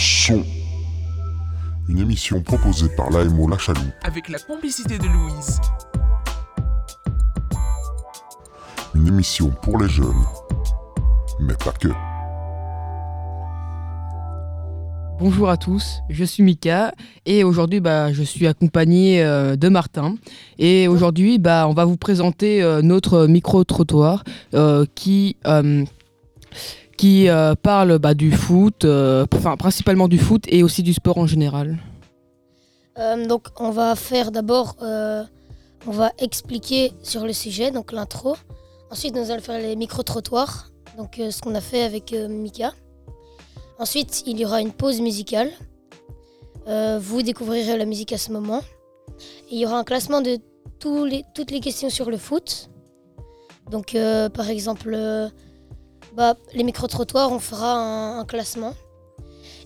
son. Une émission proposée par l'AMO La Chaloupe avec la complicité de Louise. Une émission pour les jeunes, mais pas que. Bonjour à tous, je suis Mika et aujourd'hui bah, je suis accompagné euh, de Martin. Et aujourd'hui bah, on va vous présenter euh, notre micro-trottoir euh, qui, qui parle bah, du foot, enfin principalement du foot et aussi du sport en général. donc on va faire d'abord, on va expliquer sur le sujet, donc l'intro. Ensuite nous allons faire les micro-trottoirs, donc ce qu'on a fait avec Mika. Ensuite, il y aura une pause musicale. Euh, vous découvrirez la musique à ce moment. il y aura un classement de toutes les questions sur le foot. Donc, euh, par exemple, euh, bah, les micro-trottoirs, on fera un, classement.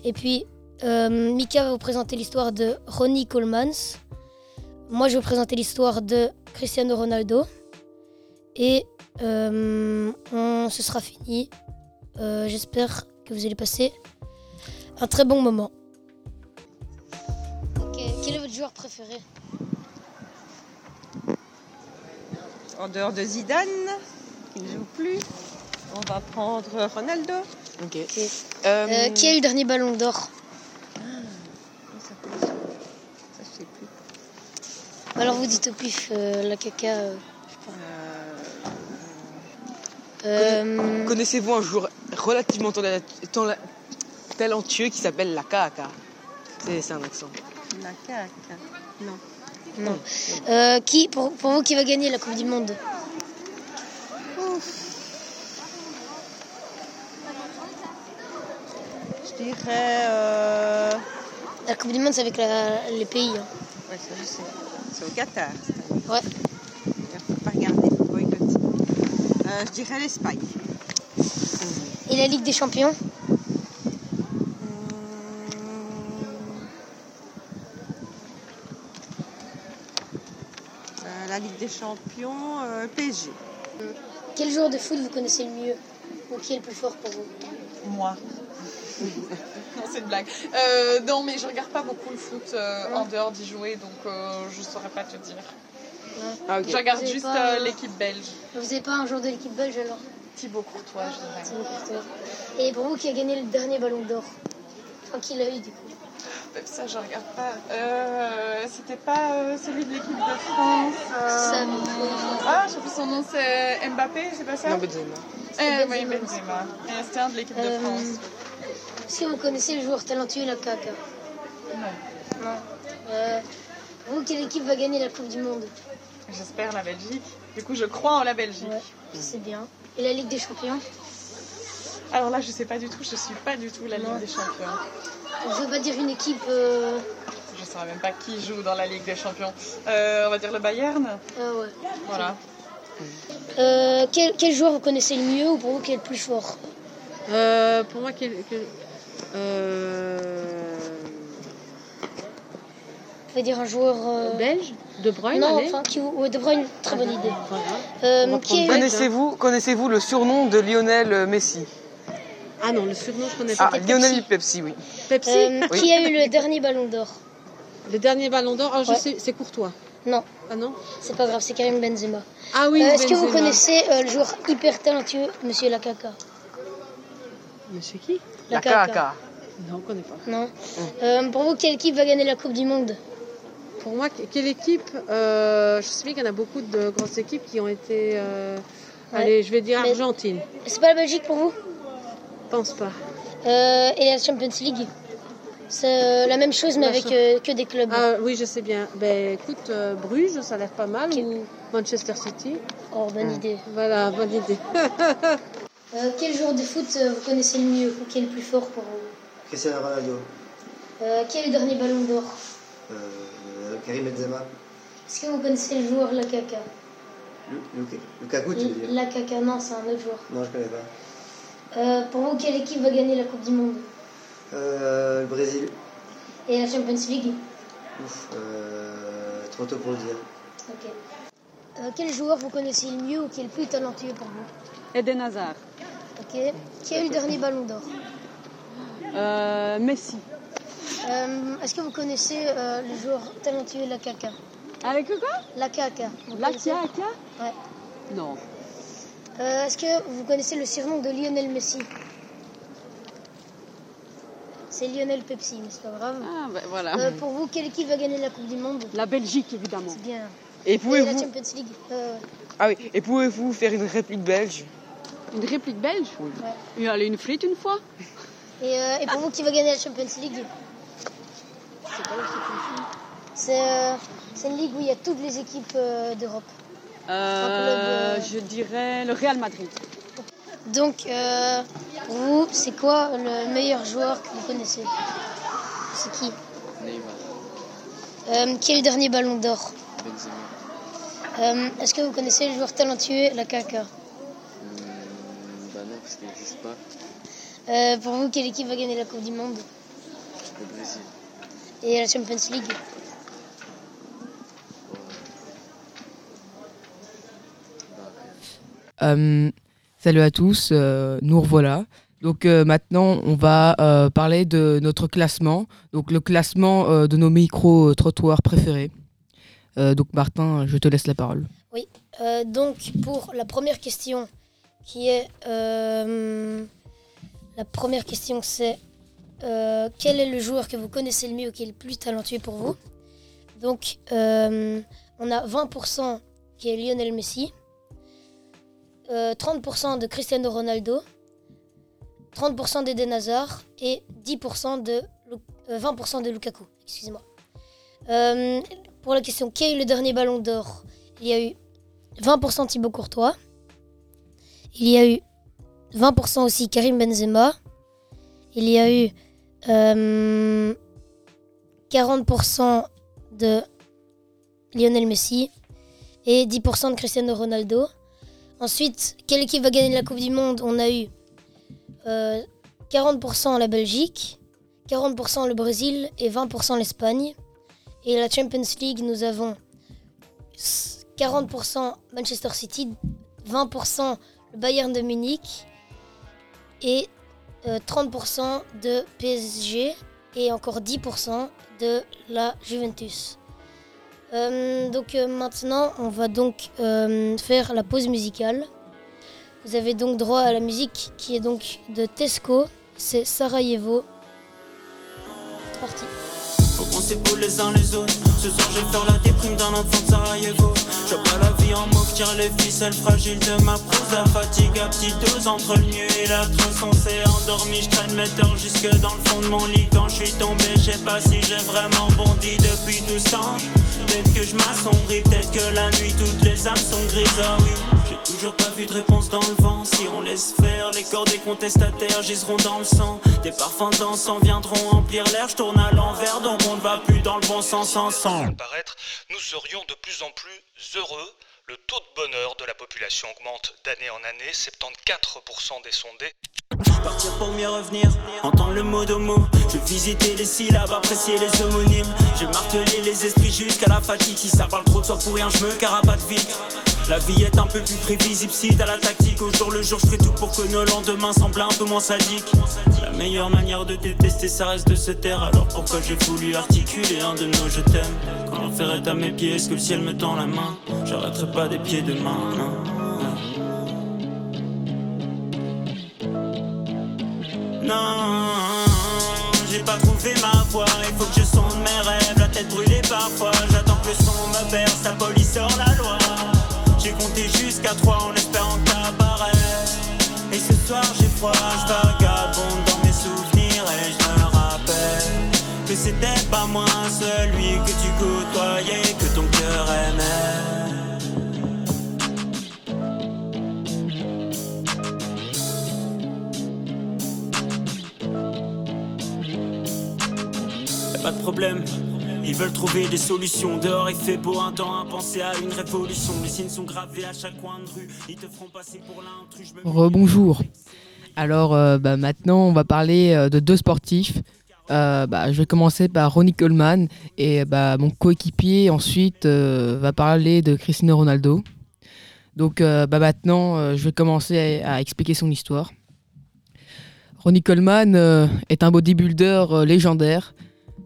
Et puis, Mika va vous présenter l'histoire de Ronnie Colemans. Moi, je vais vous présenter l'histoire de Cristiano Ronaldo. Et on, ce sera fini. J'espère que vous allez passer un très bon moment. Quel est votre joueur préféré? En dehors de Zidane, qui ne joue plus, on va prendre Ronaldo. Ok. Euh, euh, qui a eu le dernier ballon d'or? Ah, Ça, je sais plus. Alors vous dites au pif euh, la caca. Connaissez-vous un joueur relativement talentueux qui s'appelle la caca? C'est un accent. La caca. Non. Non. Euh, qui, pour, pour, vous, qui va gagner la Coupe du Monde? Je dirais. Euh... La Coupe du Monde, c'est avec la, les pays. Hein. Ouais, ça je sais. C'est au Qatar. Ouais. Il faut pas regarder, faut boycotter. Euh, je dirais l'Espagne. Et la Ligue des Champions? La Ligue des Champions, euh, PSG. Quel joueur de foot vous connaissez le mieux? Ou qui est le plus fort pour vous? Moi. Non, c'est une blague. Euh, non, mais je regarde pas beaucoup le foot euh, en dehors d'y jouer, donc je saurais pas te dire. Ah, je regarde juste l'équipe belge. Vous n'avez pas un joueur de l'équipe belge alors? Thibaut Courtois, je dirais. Thibaut Courtois. Et pour vous, qui a gagné le dernier ballon d'or? Enfin, qui l'a eu du coup? Ça, je regarde pas. Euh, C'était pas euh, celui de l'équipe de France. Euh... Ah, je sais plus son nom, c'est Mbappé, c'est pas ça? Non, Benzema. Eh, oui, Benzema. C'était un de l'équipe de euh, France. Si vous connaissez le joueur talentueux, la caca Non. Non. Euh, vous, quelle équipe va gagner la Coupe du Monde J'espère la Belgique. Du coup, je crois en la Belgique. Ouais, c'est bien. Et la Ligue des Champions Alors là, je sais pas du tout. Je suis pas du tout la Ligue des Champions. Je veux pas dire une équipe. Euh... Je ne saurais même pas qui joue dans la Ligue des Champions. Euh, on va dire le Bayern. Ah ouais. Voilà. Euh, quel, quel, joueur vous connaissez le mieux ou pour vous qui est le plus fort euh, Pour moi, quel, quel Vous dire un joueur belge De Bruyne Non, enfin, qui, ouais, De Bruyne, très bonne idée. Voilà. Connaissez-vous connaissez le surnom de Lionel Messi? Ah non, le surnom, je connais pas. Ah, Lionel Pepsi, oui. Pepsi euh, Qui a eu le dernier ballon d'or? Le dernier ballon d'or, ah, je sais, c'est Courtois. Non. Ah non? C'est pas grave, c'est Karim Benzema. Ah oui, euh, Est-ce que vous connaissez euh, le joueur hyper talentueux, Monsieur Lakaka Monsieur qui Lakaka. Non, on connaît pas. Non. Hum. pour vous, quelle équipe va gagner la Coupe du Monde Pour moi, quelle équipe Je sais bien qu'il y en a beaucoup de grosses équipes qui ont été... Allez, je vais dire Argentine. C'est pas la Belgique pour vous pense pas. Euh, et la Champions League c'est euh, la même chose mais avec euh, que des clubs. Ah oui, je sais bien. Ben écoute, Bruges, ça a l'air pas mal ou Manchester City. Oh, bonne ah. idée. Voilà, bonne idée. quel joueur de foot vous connaissez le mieux ou qui est le plus fort pour vous? Cristiano Ronaldo. qui a le dernier ballon d'or? Karim Benzema. Est-ce que vous connaissez le joueur Lakaka Lukaku, tu veux dire? Lakaka, non, c'est un autre joueur. Non, je connais pas. Euh, pour vous, quelle équipe va gagner la Coupe du Monde? Euh, Le Brésil. Et la Champions League? Ouf, euh, trop tôt pour le dire. Ok. Euh, quel joueur vous connaissez le mieux ou qui est le plus talentueux pour vous? Eden Hazard. Ok. Qui a eu le dernier ballon d'or Messi. Est-ce que vous connaissez le joueur talentueux La Caca Avec quoi La Caca. La Caca Ouais. Non. Est-ce que vous connaissez le surnom de Lionel Messi c'est Lionel Pepsi, mais c'est pas grave. Ah, ben voilà. Euh, pour vous, quelle équipe va gagner la Coupe du Monde La Belgique, évidemment. C'est bien. Et pouvez-vous... la Champions League. Euh... Ah oui. Et pouvez-vous faire une réplique belge Une réplique belge Oui. Ouais. Allez, une frite une fois. Et, euh, et pour vous, qui va gagner la Champions League? C'est pas la Champions League. C'est euh, une ligue où il y a toutes les équipes euh, d'Europe. Euh, je dirais le Real Madrid. Donc, euh, pour vous, c'est quoi le meilleur joueur que vous connaissez? C'est qui? Neymar. Euh, qui est le dernier ballon d'or? Benzema. Euh, Est-ce que vous connaissez le joueur talentueux, la caca Non, parce qu'il n'existe pas. Euh, Pour vous, quelle équipe va gagner la Coupe du Monde? Le Brésil. Et la Champions League? Euh, salut à tous, euh, nous revoilà. Donc euh, maintenant, on va euh, parler de notre classement, donc le classement euh, de nos micro-trottoirs préférés. Euh, donc Martin, je te laisse la parole. Oui. Euh, donc, pour la première question, qui est. euh, la première question, c'est. euh, quel est le joueur que vous connaissez le mieux, qui est le plus talentueux pour vous? Donc, euh, on a 20% qui est Lionel Messi, euh, 30% de Cristiano Ronaldo, 30% d'Eden Hazard et 10% de, Lu- euh, 20% de Lukaku. Excusez-moi. Pour la question, qui eu le dernier ballon d'or? Il y a eu 20% Thibaut Courtois. Il y a eu 20% aussi Karim Benzema. Il y a eu euh, 40% de Lionel Messi et 10% de Cristiano Ronaldo. Ensuite, quelle équipe va gagner la Coupe du Monde? On a eu euh, 40% la Belgique, 40% le Brésil et 20% l'Espagne. Et la Champions League, nous avons 40% Manchester City, 20% le Bayern de Munich et euh, 30% de PSG et encore 10% de la Juventus. Euh, donc euh, maintenant, on va donc euh, faire la pause musicale. Vous avez donc droit à la musique qui est donc de Tesco, c'est Sarajevo. Parti. Sarajevo. Je pas la vie en mauve, tire les ficelles fragiles de ma prose. La fatigue à petite dose entre le mieux et la trousse. On s'est endormi, je traîne mes torts jusque dans le fond de mon lit. Quand je suis tombé, je sais pas si j'ai vraiment bondi depuis tout ce. Peut-être que je m'assombris, peut-être que la nuit, toutes les âmes sont grises. Ah oui, toujours pas vu de réponse dans le vent. Si on laisse faire, les corps des contestataires giseront dans le sang. Des parfums dansants viendront emplir l'air. Je tourne à l'envers, donc on ne va plus dans le bon sens ensemble. nous serions de plus en plus heureux. Le taux de bonheur de la population augmente d'année en année, 74% des sondés. Partir pour mieux revenir, entendre le mot de mot. Je visiter les syllabes, apprécier les homonymes. J'ai martelé les esprits jusqu'à la fatigue. Si ça parle trop de soi pour rien, je me carapate vite. La vie est un peu plus prévisible si t'as la tactique. Au jour le jour, je ferai tout pour que nos lendemains semblent un peu moins sadiques. La meilleure manière de détester, ça reste de se taire. Alors pourquoi j'ai voulu articuler un de nos je t'aime? Quand l'enfer est à mes pieds, est-ce que le ciel me tend la main? J'arrêterai pas des pieds de main, non. Non, j'ai pas trouvé ma voie. Il faut que je sonde mes rêves, la tête brûlée parfois. J'attends que le son me perce, la police sort la loi. J'ai compté jusqu'à trois en espérant que. Et ce soir j'ai froid, je vagabonde dans mes souvenirs et je me rappelle que c'était pas moi celui que tu côtoyais, que ton cœur aimait. Pas de problème. Ils veulent trouver des solutions. Dehors il fait beau un temps à penser à une révolution. Les signes sont gravés à chaque coin de rue. Ils te feront passer pour l'intrus. Rebonjour. Alors euh, bah, maintenant, on va parler euh, de deux sportifs. Euh, bah, je vais commencer par Ronnie Coleman et bah, mon coéquipier ensuite va parler de Cristiano Ronaldo. Donc bah, maintenant, je vais commencer à, à expliquer son histoire. Ronnie Coleman est un bodybuilder légendaire.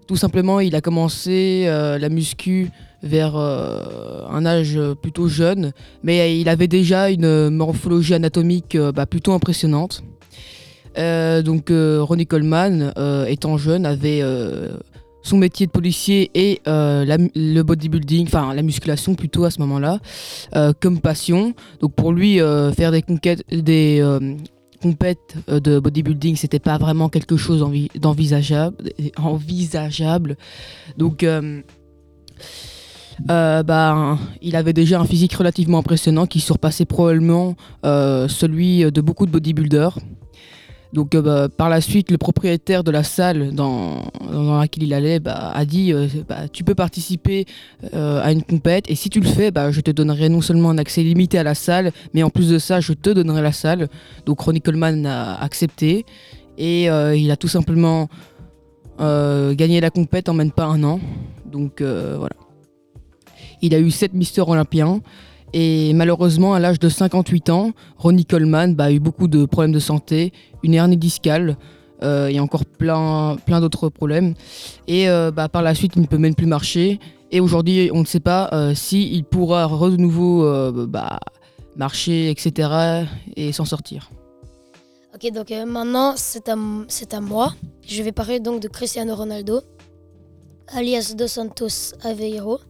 Tout simplement, il a commencé la muscu vers un âge plutôt jeune, mais il avait déjà une morphologie anatomique bah, plutôt impressionnante. donc Ronnie Coleman, étant jeune, avait son métier de policier et euh, le bodybuilding, enfin la musculation plutôt à ce moment-là, euh, comme passion. Donc pour lui, euh, faire des conquêtes, des compètes de bodybuilding, c'était pas vraiment quelque chose d'envisageable. Envisageable. Donc bah, il avait déjà un physique relativement impressionnant qui surpassait probablement celui de beaucoup de bodybuilders. Donc euh, bah, par la suite, le propriétaire de la salle dans, laquelle il allait bah, a dit euh, bah, tu peux participer euh, à une compète et si tu le fais, je te donnerai non seulement un accès limité à la salle, mais en plus de ça, je te donnerai la salle. Donc Ronnie Coleman a accepté et il a tout simplement gagné la compète en même pas un an. Donc voilà. Il a eu 7 Mister Olympiens. Et malheureusement, à l'âge de 58 ans, Ronnie Coleman bah, a eu beaucoup de problèmes de santé, une hernie discale euh, et encore plein, plein d'autres problèmes. Et euh, bah, par la suite, il ne peut même plus marcher. Et aujourd'hui, on ne sait pas euh, s'il pourra de nouveau bah, marcher, etc. et s'en sortir. Ok, donc maintenant, c'est à, à moi. Je vais parler donc de Cristiano Ronaldo, alias Dos Santos Aveiro.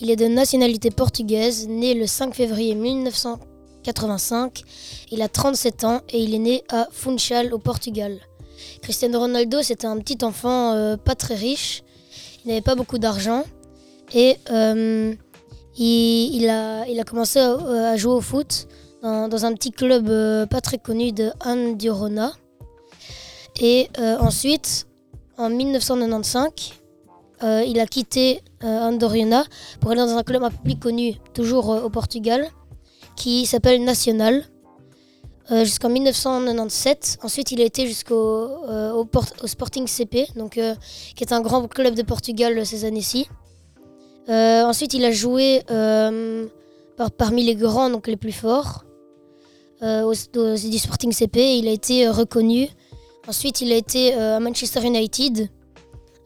Il est de nationalité portugaise, né le 5 février 1985. Il a 37 ans et il est né à Funchal au Portugal. Cristiano Ronaldo, c'était un petit enfant euh, pas très riche. Il n'avait pas beaucoup d'argent et euh, il, a, commencé à, jouer au foot dans, un petit club euh, pas très connu de Andorona. Et ensuite, en 1995, euh, il a quitté euh, Andorina pour aller dans un club un peu plus connu, toujours euh, au Portugal, qui s'appelle Nacional, jusqu'en 1997. Ensuite, il a été jusqu'au au, Sporting CP, donc, qui est un grand club de Portugal ces années-ci. ensuite, il a joué parmi les grands, donc les plus forts, au, du Sporting CP. Il a été reconnu. Ensuite, il a été à Manchester United.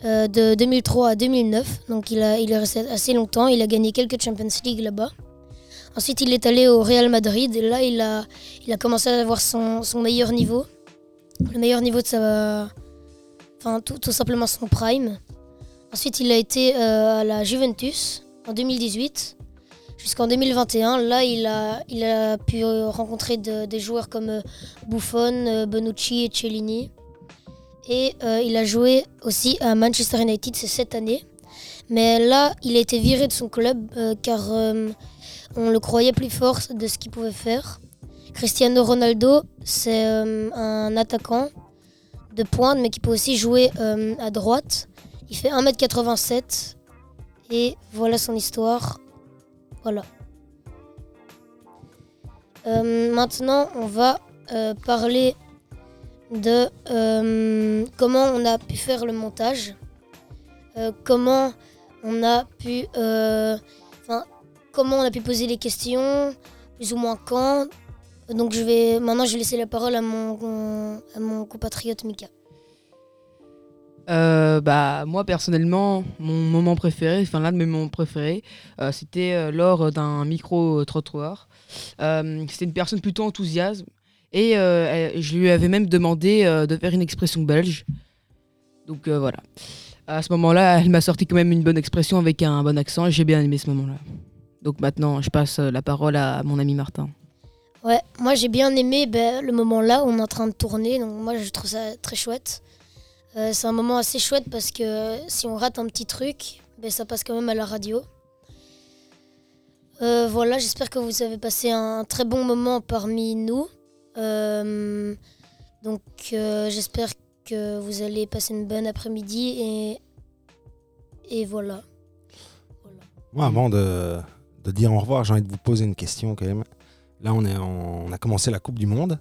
Euh, de 2003 à 2009. Donc il, est resté assez longtemps. Il a gagné quelques Champions League là-bas. Ensuite, il est allé au Real Madrid. Et là, il a, commencé à avoir son, meilleur niveau. Le meilleur niveau de sa. Enfin, tout, tout simplement son prime. Ensuite, il a été euh, à la Juventus en 2018 jusqu'en 2021. Là, il a, il a pu rencontrer des joueurs comme euh, Buffon, Bonucci et Cellini. Et euh, il a joué aussi à Manchester United cette année. Mais là, il a été viré de son club euh, car euh, on le croyait plus fort de ce qu'il pouvait faire. Cristiano Ronaldo, c'est un attaquant de pointe, mais qui peut aussi jouer à droite. Il fait 1m87 et voilà son histoire. Voilà. maintenant, on va parler de euh, comment on a pu faire le montage, euh, comment on a pu, euh, comment on a pu poser les questions, plus ou moins quand. Donc je vais maintenant je vais laisser la parole à mon, à mon compatriote Mika. bah moi personnellement mon moment préféré, enfin l'un de mes moments préférés, c'était lors d'un micro trottoir. c'était une personne plutôt enthousiaste et euh, je lui avais même demandé euh, de faire une expression belge. Donc euh, voilà. À ce moment-là, elle m'a sorti quand même une bonne expression avec un bon accent j'ai bien aimé ce moment-là. Donc maintenant, je passe la parole à mon ami Martin. Ouais, moi j'ai bien aimé ben, le moment là où on est en train de tourner, donc moi je trouve ça très chouette. c'est un moment assez chouette parce que si on rate un petit truc, ben, ça passe quand même à la radio. voilà, j'espère que vous avez passé un très bon moment parmi nous. Euh, donc euh, j'espère que vous allez passer une bonne après-midi et, et voilà. Moi, avant de, de, dire au revoir, j'ai envie de vous poser une question quand même. Là, on, est on a commencé la Coupe du Monde.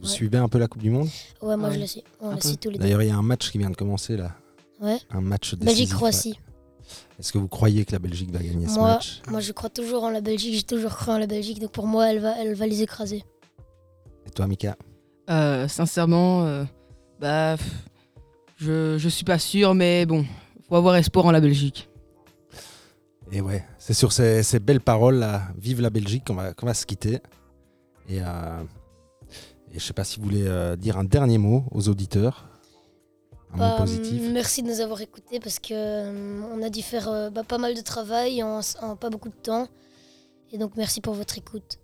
Vous suivez un peu la Coupe du Monde? Ouais, moi je la suis. On la suit tous les. D'ailleurs, il y a un match qui vient de commencer là. Ouais. Un match de Belgique-Croatie. Est-ce que vous croyez que la Belgique va gagner ce match? Moi, je crois toujours en la Belgique. J'ai toujours cru en la Belgique. Donc pour moi, elle va, elle va les écraser. Et toi, Mika euh, Sincèrement, euh, Bah, je, je suis pas sûr, mais bon, faut avoir espoir en la Belgique. Et ouais, c'est sur ces, belles paroles là, vive la Belgique, qu'on va, va se quitter. Et, euh, et je sais pas si vous voulez euh, dire un dernier mot aux auditeurs. Un mot bah, positif. Merci de nous avoir écoutés parce que euh, on a dû faire bah, pas mal de travail en, pas beaucoup de temps. Et donc merci pour votre écoute.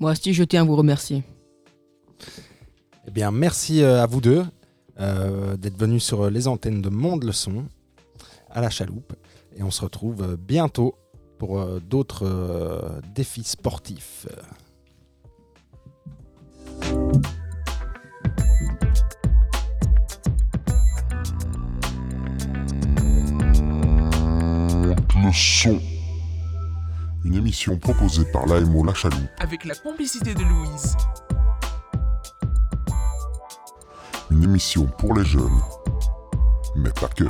Moi aussi, je tiens à vous remercier. Eh bien, merci à vous deux d'être venus sur les antennes de Monde le Son à la chaloupe. Et on se retrouve bientôt pour d'autres défis sportifs. Le son. Une émission proposée par l'AMO La Chaloupe. Avec la complicité de Louise. Une émission pour les jeunes. Mais pas que.